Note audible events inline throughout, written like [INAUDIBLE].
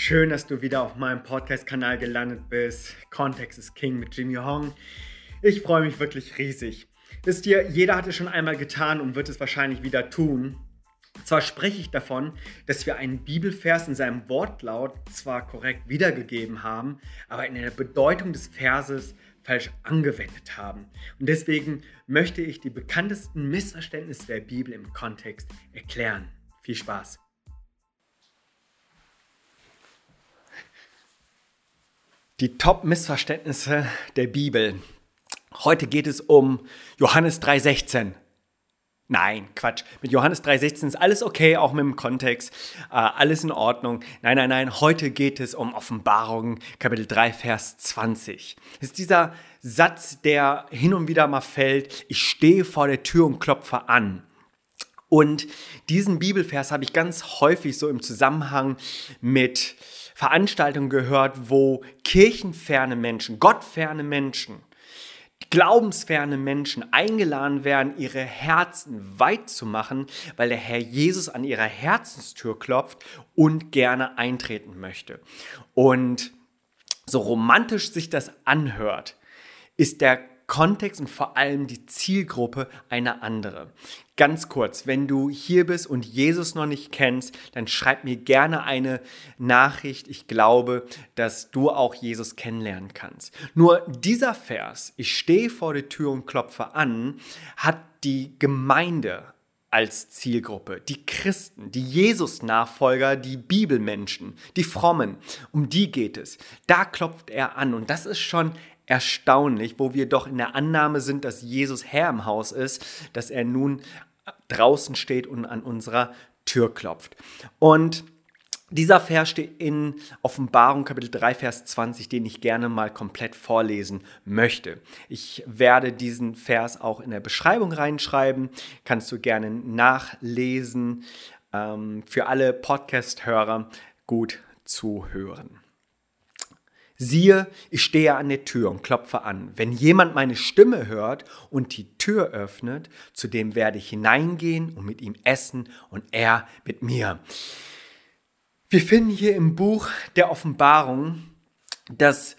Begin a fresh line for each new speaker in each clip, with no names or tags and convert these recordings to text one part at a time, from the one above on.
Schön, dass du wieder auf meinem Podcast-Kanal gelandet bist. Kontext ist King mit Jimmy Hong. Ich freue mich wirklich riesig. Wisst ihr, jeder hat es schon einmal getan und wird es wahrscheinlich wieder tun. Zwar spreche ich davon, dass wir einen Bibelvers in seinem Wortlaut zwar korrekt wiedergegeben haben, aber in der Bedeutung des Verses falsch angewendet haben. Und deswegen möchte ich die bekanntesten Missverständnisse der Bibel im Kontext erklären. Viel Spaß! Die Top-Missverständnisse der Bibel. Heute geht es um Johannes 3,16. Nein, Quatsch. Mit Johannes 3,16 ist alles okay, auch mit dem Kontext. Äh, alles in Ordnung. Nein, nein, nein. Heute geht es um Offenbarung, Kapitel 3, Vers 20. Das ist dieser Satz, der hin und wieder mal fällt. Ich stehe vor der Tür und klopfe an. Und diesen Bibelvers habe ich ganz häufig so im Zusammenhang mit Veranstaltungen gehört, wo kirchenferne Menschen, gottferne Menschen, glaubensferne Menschen eingeladen werden, ihre Herzen weit zu machen, weil der Herr Jesus an ihrer Herzenstür klopft und gerne eintreten möchte. Und so romantisch sich das anhört, ist der Kontext und vor allem die Zielgruppe eine andere. Ganz kurz, wenn du hier bist und Jesus noch nicht kennst, dann schreib mir gerne eine Nachricht. Ich glaube, dass du auch Jesus kennenlernen kannst. Nur dieser Vers, ich stehe vor der Tür und klopfe an, hat die Gemeinde als Zielgruppe, die Christen, die Jesus-Nachfolger, die Bibelmenschen, die Frommen, um die geht es. Da klopft er an und das ist schon erstaunlich, wo wir doch in der Annahme sind, dass Jesus Herr im Haus ist, dass er nun draußen steht und an unserer Tür klopft. Und dieser Vers steht in Offenbarung Kapitel 3, Vers 20, den ich gerne mal komplett vorlesen möchte. Ich werde diesen Vers auch in der Beschreibung reinschreiben, kannst du gerne nachlesen. Ähm, für alle Podcast-Hörer gut zuhören. Siehe, ich stehe an der Tür und klopfe an. Wenn jemand meine Stimme hört und die Tür öffnet, zu dem werde ich hineingehen und mit ihm essen und er mit mir. Wir finden hier im Buch der Offenbarung, dass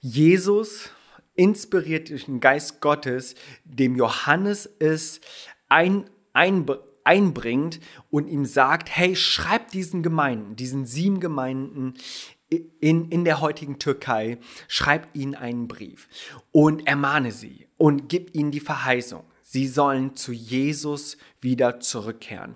Jesus, inspiriert durch den Geist Gottes, dem Johannes es ein, ein, einbringt und ihm sagt, hey, schreib diesen Gemeinden, diesen sieben Gemeinden in, in der heutigen Türkei, schreib ihnen einen Brief und ermahne sie und gib ihnen die Verheißung. Sie sollen zu Jesus wieder zurückkehren.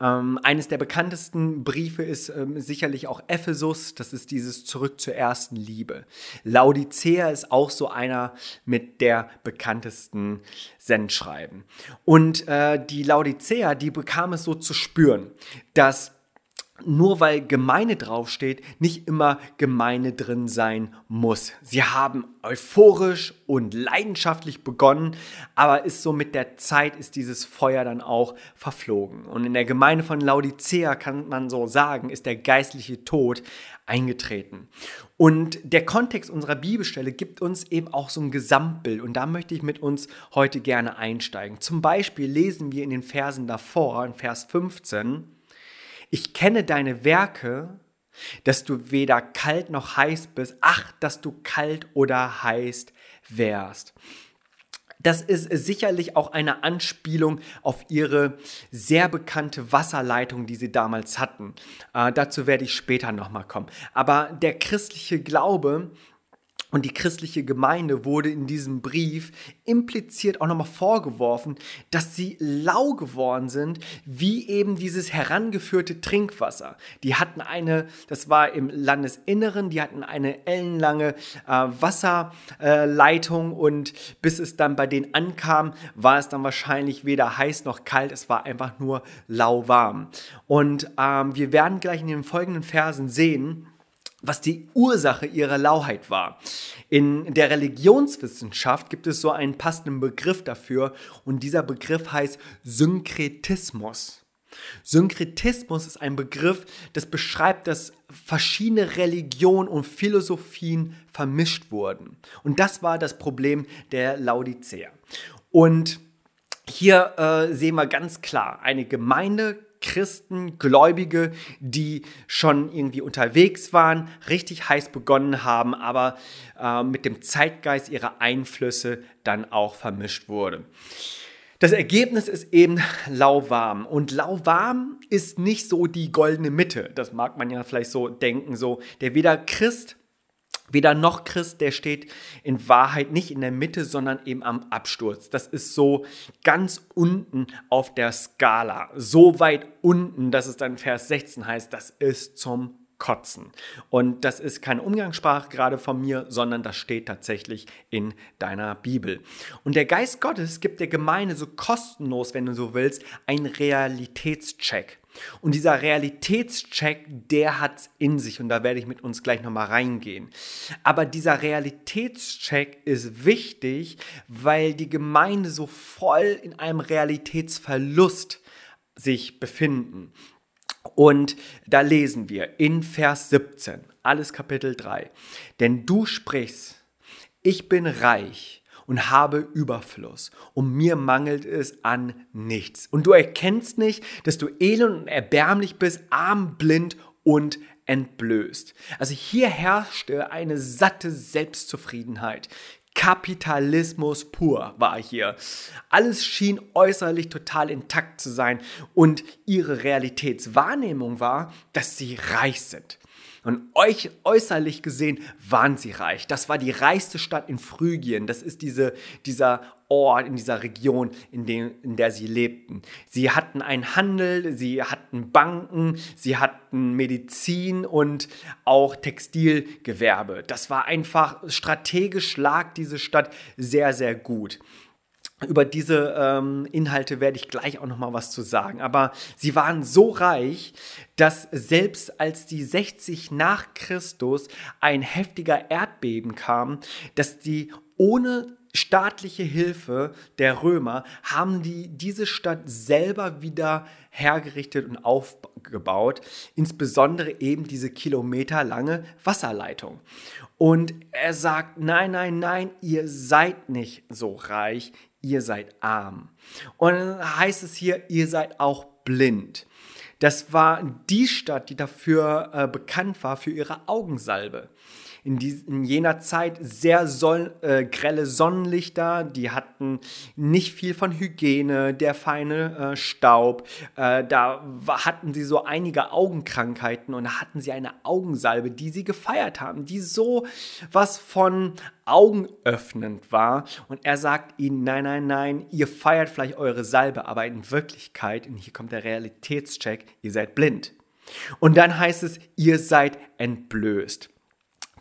Ähm, eines der bekanntesten Briefe ist ähm, sicherlich auch Ephesus. Das ist dieses Zurück zur ersten Liebe. Laodicea ist auch so einer mit der bekanntesten Sendschreiben. Und äh, die Laodicea, die bekam es so zu spüren, dass nur weil Gemeine draufsteht, nicht immer Gemeine drin sein muss. Sie haben euphorisch und leidenschaftlich begonnen, aber ist so mit der Zeit ist dieses Feuer dann auch verflogen. Und in der Gemeinde von Laodicea kann man so sagen, ist der geistliche Tod eingetreten. Und der Kontext unserer Bibelstelle gibt uns eben auch so ein Gesamtbild und da möchte ich mit uns heute gerne einsteigen. Zum Beispiel lesen wir in den Versen davor, in Vers 15, ich kenne deine Werke, dass du weder kalt noch heiß bist. Ach, dass du kalt oder heiß wärst. Das ist sicherlich auch eine Anspielung auf ihre sehr bekannte Wasserleitung, die sie damals hatten. Äh, dazu werde ich später nochmal kommen. Aber der christliche Glaube und die christliche Gemeinde wurde in diesem Brief impliziert auch nochmal vorgeworfen, dass sie lau geworden sind, wie eben dieses herangeführte Trinkwasser. Die hatten eine, das war im Landesinneren, die hatten eine ellenlange äh, Wasserleitung äh, und bis es dann bei denen ankam, war es dann wahrscheinlich weder heiß noch kalt, es war einfach nur lauwarm. Und ähm, wir werden gleich in den folgenden Versen sehen, was die Ursache ihrer Lauheit war. In der Religionswissenschaft gibt es so einen passenden Begriff dafür und dieser Begriff heißt Synkretismus. Synkretismus ist ein Begriff, das beschreibt, dass verschiedene Religionen und Philosophien vermischt wurden. Und das war das Problem der Laodicea. Und hier äh, sehen wir ganz klar, eine Gemeinde Christen, Gläubige, die schon irgendwie unterwegs waren, richtig heiß begonnen haben, aber äh, mit dem Zeitgeist ihrer Einflüsse dann auch vermischt wurde. Das Ergebnis ist eben lauwarm. Und lauwarm ist nicht so die goldene Mitte. Das mag man ja vielleicht so denken. So, der weder Christ, weder noch Christ, der steht in Wahrheit nicht in der Mitte, sondern eben am Absturz. Das ist so ganz unten auf der Skala. So weit unten, dass es dann Vers 16 heißt, das ist zum kotzen. Und das ist keine Umgangssprache gerade von mir, sondern das steht tatsächlich in deiner Bibel. Und der Geist Gottes gibt der Gemeinde so kostenlos, wenn du so willst, einen Realitätscheck. Und dieser Realitätscheck, der hat es in sich und da werde ich mit uns gleich nochmal reingehen. Aber dieser Realitätscheck ist wichtig, weil die Gemeinde so voll in einem Realitätsverlust sich befinden. Und da lesen wir in Vers 17, alles Kapitel 3. Denn du sprichst, ich bin reich und habe Überfluss und mir mangelt es an nichts. Und du erkennst nicht, dass du elend und erbärmlich bist, arm, blind und entblößt. Also hier herrschte eine satte Selbstzufriedenheit. Kapitalismus pur war hier. Alles schien äußerlich total intakt zu sein und ihre Realitätswahrnehmung war, dass sie reich sind. Und euch äußerlich gesehen waren sie reich. Das war die reichste Stadt in Phrygien. Das ist diese, dieser Ort, in dieser Region, in, dem, in der sie lebten. Sie hatten einen Handel, sie hatten Banken, sie hatten Medizin und auch Textilgewerbe. Das war einfach strategisch lag diese Stadt sehr, sehr gut. Über diese ähm, Inhalte werde ich gleich auch noch mal was zu sagen. Aber sie waren so reich, dass selbst als die 60 nach Christus ein heftiger Erdbeben kam, dass die ohne staatliche Hilfe der Römer haben die diese Stadt selber wieder hergerichtet und aufgebaut, insbesondere eben diese kilometerlange Wasserleitung. Und er sagt, nein, nein, nein, ihr seid nicht so reich, ihr seid arm. Und dann heißt es hier, ihr seid auch blind. Das war die Stadt, die dafür äh, bekannt war für ihre Augensalbe in, die, in jener Zeit sehr soll, äh, grelle Sonnenlichter, die hatten nicht viel von Hygiene, der feine äh, Staub. Äh, da hatten sie so einige Augenkrankheiten und da hatten sie eine Augensalbe, die sie gefeiert haben, die so was von augenöffnend war. Und er sagt ihnen, nein, nein, nein, ihr feiert vielleicht eure Salbe, aber in Wirklichkeit, und hier kommt der Realitätscheck, ihr seid blind. Und dann heißt es, ihr seid entblößt.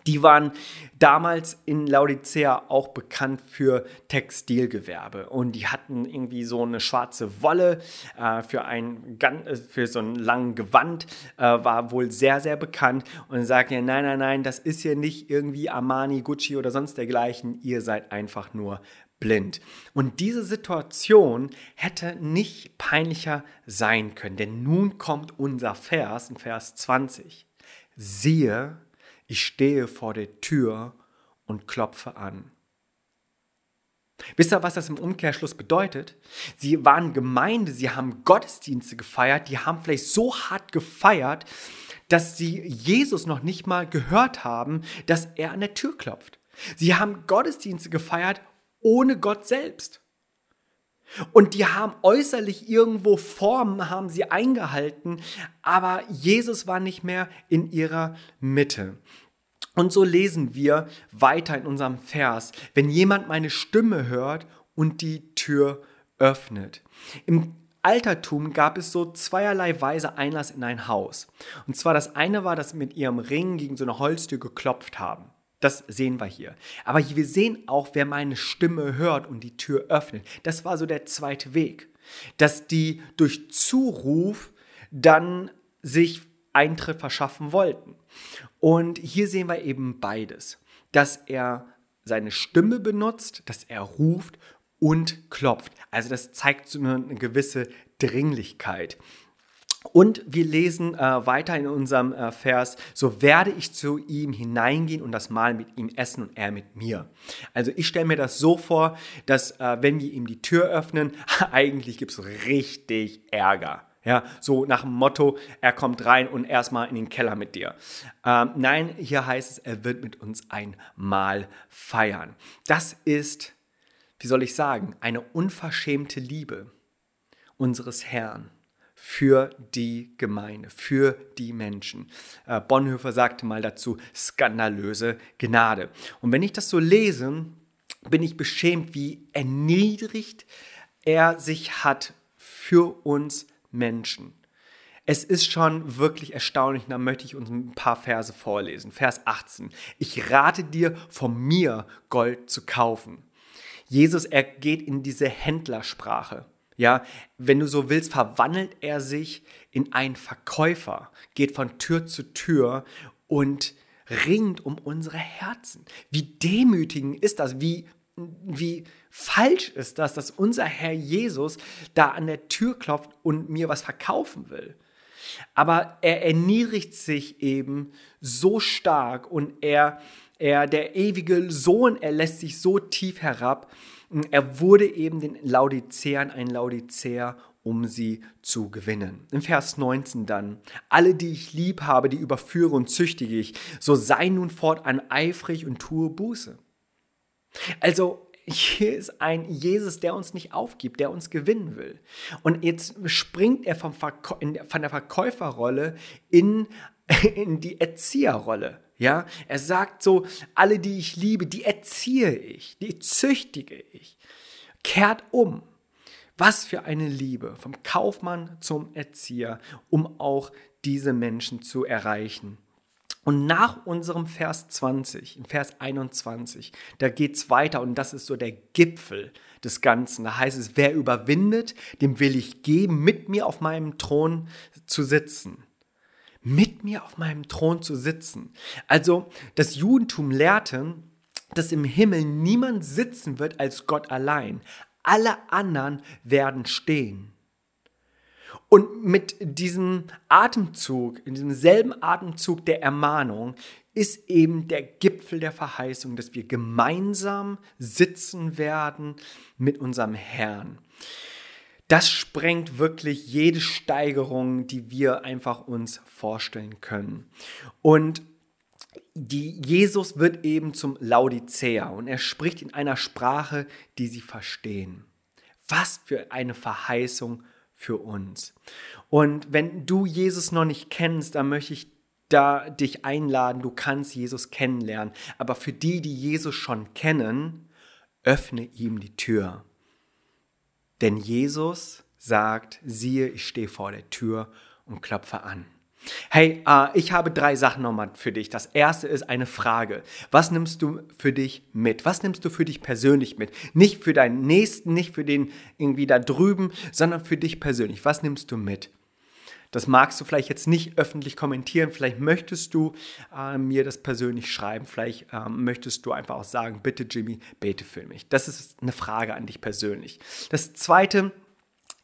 Die waren damals in Laodicea auch bekannt für Textilgewerbe und die hatten irgendwie so eine schwarze Wolle äh, für, ein, äh, für so einen langen Gewand, äh, war wohl sehr, sehr bekannt und sagten ja, nein, nein, nein, das ist hier nicht irgendwie Armani, Gucci oder sonst dergleichen, ihr seid einfach nur blind. Und diese Situation hätte nicht peinlicher sein können, denn nun kommt unser Vers in Vers 20. Siehe, ich stehe vor der Tür und klopfe an. Wisst ihr, was das im Umkehrschluss bedeutet? Sie waren Gemeinde, sie haben Gottesdienste gefeiert, die haben vielleicht so hart gefeiert, dass sie Jesus noch nicht mal gehört haben, dass er an der Tür klopft. Sie haben Gottesdienste gefeiert ohne Gott selbst. Und die haben äußerlich irgendwo Formen, haben sie eingehalten, aber Jesus war nicht mehr in ihrer Mitte. Und so lesen wir weiter in unserem Vers, wenn jemand meine Stimme hört und die Tür öffnet. Im Altertum gab es so zweierlei Weise Einlass in ein Haus. Und zwar das eine war, dass sie mit ihrem Ring gegen so eine Holztür geklopft haben. Das sehen wir hier. Aber wir sehen auch, wer meine Stimme hört und die Tür öffnet. Das war so der zweite Weg. Dass die durch Zuruf dann sich Eintritt verschaffen wollten. Und hier sehen wir eben beides. Dass er seine Stimme benutzt, dass er ruft und klopft. Also das zeigt so eine gewisse Dringlichkeit. Und wir lesen äh, weiter in unserem äh, Vers, so werde ich zu ihm hineingehen und das Mahl mit ihm essen und er mit mir. Also ich stelle mir das so vor, dass äh, wenn wir ihm die Tür öffnen, [LAUGHS] eigentlich gibt es richtig Ärger. Ja, so nach dem Motto, er kommt rein und erstmal in den Keller mit dir. Ähm, nein, hier heißt es, er wird mit uns ein Mahl feiern. Das ist, wie soll ich sagen, eine unverschämte Liebe unseres Herrn für die Gemeinde, für die Menschen. Äh, Bonhoeffer sagte mal dazu, skandalöse Gnade. Und wenn ich das so lese, bin ich beschämt, wie erniedrigt er sich hat für uns Menschen. Es ist schon wirklich erstaunlich, da möchte ich uns ein paar Verse vorlesen. Vers 18. Ich rate dir, von mir Gold zu kaufen. Jesus, er geht in diese Händlersprache. Ja, wenn du so willst, verwandelt er sich in einen Verkäufer, geht von Tür zu Tür und ringt um unsere Herzen. Wie demütigend ist das? Wie wie falsch ist das, dass unser Herr Jesus da an der Tür klopft und mir was verkaufen will. Aber er erniedrigt sich eben so stark und er, er, der ewige Sohn, er lässt sich so tief herab. Er wurde eben den Laodiceern ein Laodicea, um sie zu gewinnen. Im Vers 19 dann, alle, die ich lieb habe, die überführe und züchtige ich, so sei nun fortan eifrig und tue Buße. Also hier ist ein Jesus, der uns nicht aufgibt, der uns gewinnen will. Und jetzt springt er vom in, von der Verkäuferrolle in, [LAUGHS] in die Erzieherrolle. Ja, er sagt so, alle, die ich liebe, die erziehe ich, die züchtige ich. Kehrt um. Was für eine Liebe vom Kaufmann zum Erzieher, um auch diese Menschen zu erreichen. Und nach unserem Vers 20, in Vers 21, da geht es weiter und das ist so der Gipfel des Ganzen. Da heißt es, wer überwindet, dem will ich geben, mit mir auf meinem Thron zu sitzen. Mit mir auf meinem Thron zu sitzen. Also das Judentum lehrte, dass im Himmel niemand sitzen wird als Gott allein. Alle anderen werden stehen. Und mit diesem Atemzug, in diesem selben Atemzug der Ermahnung, ist eben der Gipfel der Verheißung, dass wir gemeinsam sitzen werden mit unserem Herrn. Das sprengt wirklich jede Steigerung, die wir einfach uns vorstellen können. Und die Jesus wird eben zum Laodicea und er spricht in einer Sprache, die sie verstehen. Was für eine Verheißung für uns. Und wenn du Jesus noch nicht kennst, dann möchte ich da dich einladen, du kannst Jesus kennenlernen. Aber für die, die Jesus schon kennen, öffne ihm die Tür. Denn Jesus sagt, siehe, ich stehe vor der Tür und klopfe an. Hey, äh, ich habe drei Sachen nochmal für dich. Das erste ist eine Frage. Was nimmst du für dich mit? Was nimmst du für dich persönlich mit? Nicht für deinen Nächsten, nicht für den irgendwie da drüben, sondern für dich persönlich. Was nimmst du mit? Das magst du vielleicht jetzt nicht öffentlich kommentieren. Vielleicht möchtest du äh, mir das persönlich schreiben. Vielleicht äh, möchtest du einfach auch sagen, bitte Jimmy, bete für mich. Das ist eine Frage an dich persönlich. Das zweite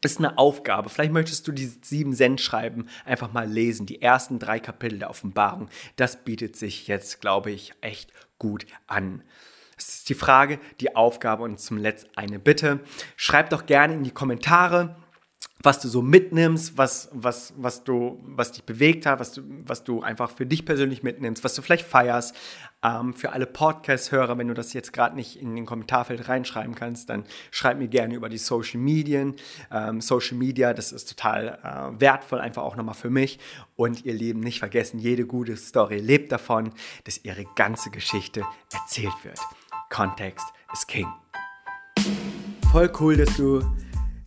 ist eine Aufgabe. Vielleicht möchtest du die sieben Cent schreiben, einfach mal lesen. Die ersten drei Kapitel der Offenbarung. Das bietet sich jetzt, glaube ich, echt gut an. Das ist die Frage, die Aufgabe und zum Letzten eine Bitte. Schreib doch gerne in die Kommentare, was du so mitnimmst, was, was, was, du, was dich bewegt hat, was du, was du einfach für dich persönlich mitnimmst, was du vielleicht feierst. Ähm, für alle Podcast-Hörer, wenn du das jetzt gerade nicht in den Kommentarfeld reinschreiben kannst, dann schreib mir gerne über die Social Medien. Ähm, Social Media, das ist total äh, wertvoll, einfach auch nochmal für mich. Und ihr Lieben, nicht vergessen, jede gute Story lebt davon, dass ihre ganze Geschichte erzählt wird. Kontext ist King. Voll cool, dass du